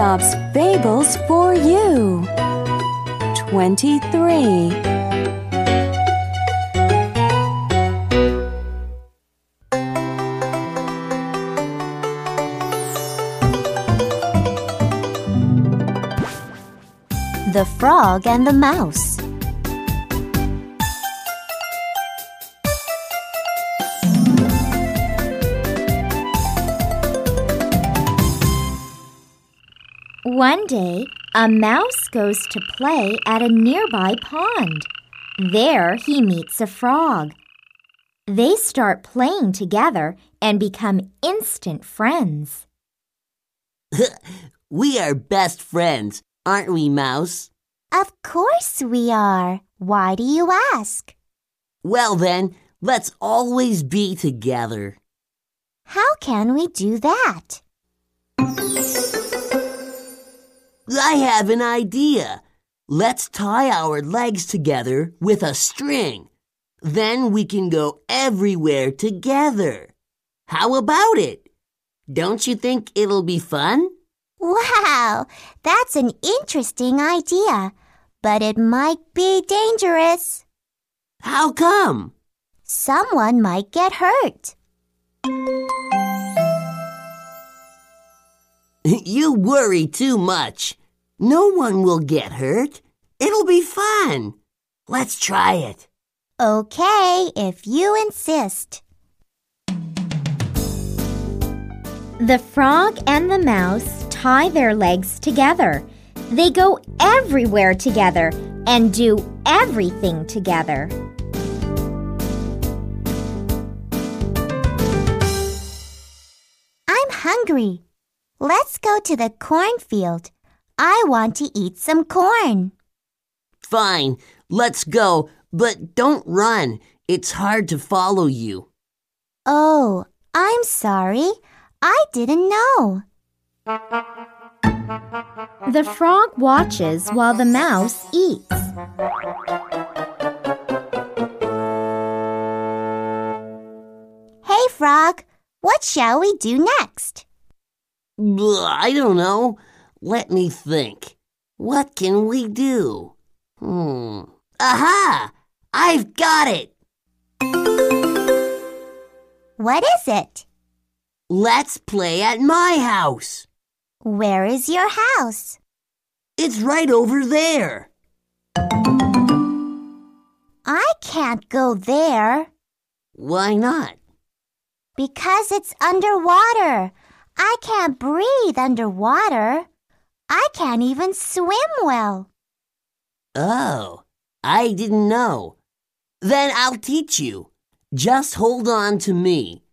Aesop's Fables for you. 23. The Frog and the Mouse. One day, a mouse goes to play at a nearby pond. There, he meets a frog. They start playing together and become instant friends. we are best friends, aren't we, Mouse? Of course we are. Why do you ask? Well, then, let's always be together. How can we do that? I have an idea. Let's tie our legs together with a string. Then we can go everywhere together. How about it? Don't you think it'll be fun? Wow, that's an interesting idea, but it might be dangerous. How come? Someone might get hurt. you worry too much. No one will get hurt. It'll be fun. Let's try it. Okay, if you insist. The frog and the mouse tie their legs together. They go everywhere together and do everything together. I'm hungry. Let's go to the cornfield. I want to eat some corn. Fine, let's go, but don't run. It's hard to follow you. Oh, I'm sorry. I didn't know. The frog watches while the mouse eats. Hey, frog, what shall we do next? I don't know. Let me think. What can we do? Hmm. Aha! I've got it! What is it? Let's play at my house. Where is your house? It's right over there. I can't go there. Why not? Because it's underwater. I can't breathe underwater. I can't even swim well. Oh, I didn't know. Then I'll teach you. Just hold on to me.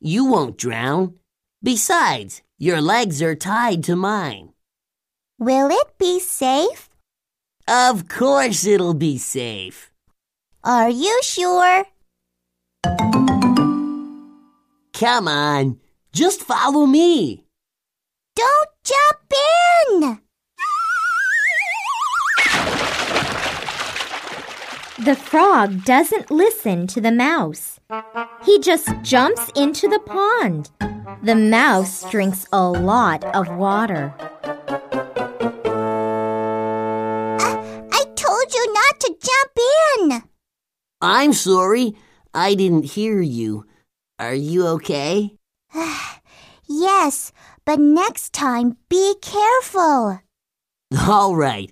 You won't drown. Besides, your legs are tied to mine. Will it be safe? Of course it'll be safe. Are you sure? Come on, just follow me. Don't jump in! The frog doesn't listen to the mouse. He just jumps into the pond. The mouse drinks a lot of water. I, I told you not to jump in. I'm sorry. I didn't hear you. Are you okay? yes, but next time be careful. All right.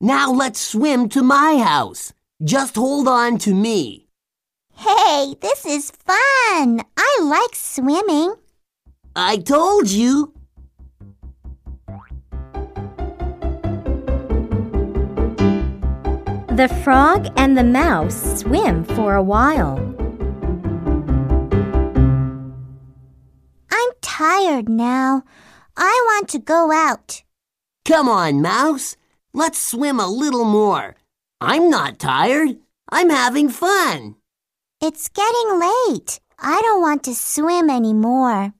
Now let's swim to my house. Just hold on to me. Hey, this is fun. I like swimming. I told you. The frog and the mouse swim for a while. Tired now. I want to go out. Come on, Mouse. Let's swim a little more. I'm not tired. I'm having fun. It's getting late. I don't want to swim anymore.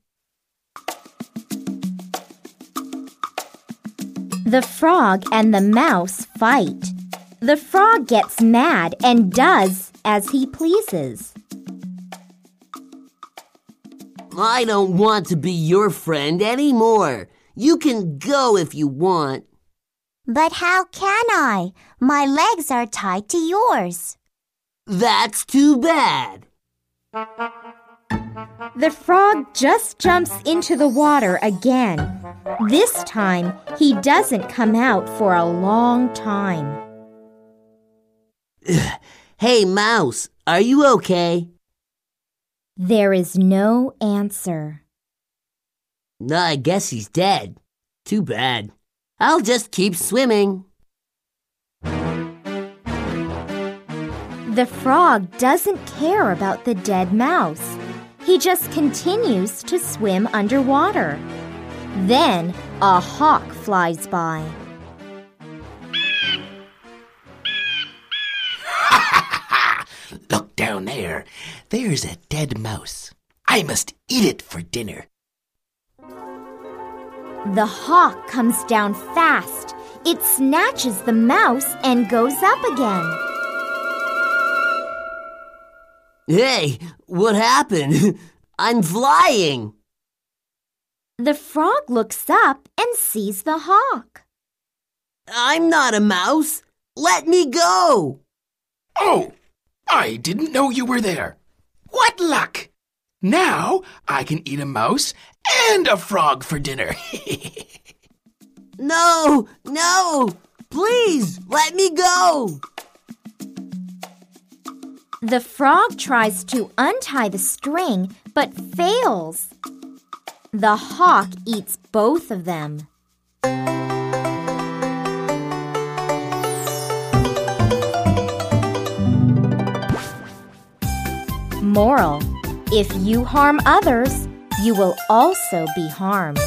The frog and the mouse fight. The frog gets mad and does as he pleases. I don't want to be your friend anymore. You can go if you want. But how can I? My legs are tied to yours. That's too bad. The frog just jumps into the water again. This time, he doesn't come out for a long time. Hey, Mouse, are you okay? There is no answer. I guess he's dead. Too bad. I'll just keep swimming. The frog doesn't care about the dead mouse. He just continues to swim underwater. Then a hawk flies by. Look down there. There's a dead mouse. I must eat it for dinner. The hawk comes down fast. It snatches the mouse and goes up again. Hey, what happened? I'm flying. The frog looks up and sees the hawk. I'm not a mouse. Let me go. Oh, I didn't know you were there. What luck! Now I can eat a mouse and a frog for dinner. No, no. Please, let me go. The frog tries to untie the string but fails. The hawk eats both of them. Moral If you harm others, you will also be harmed.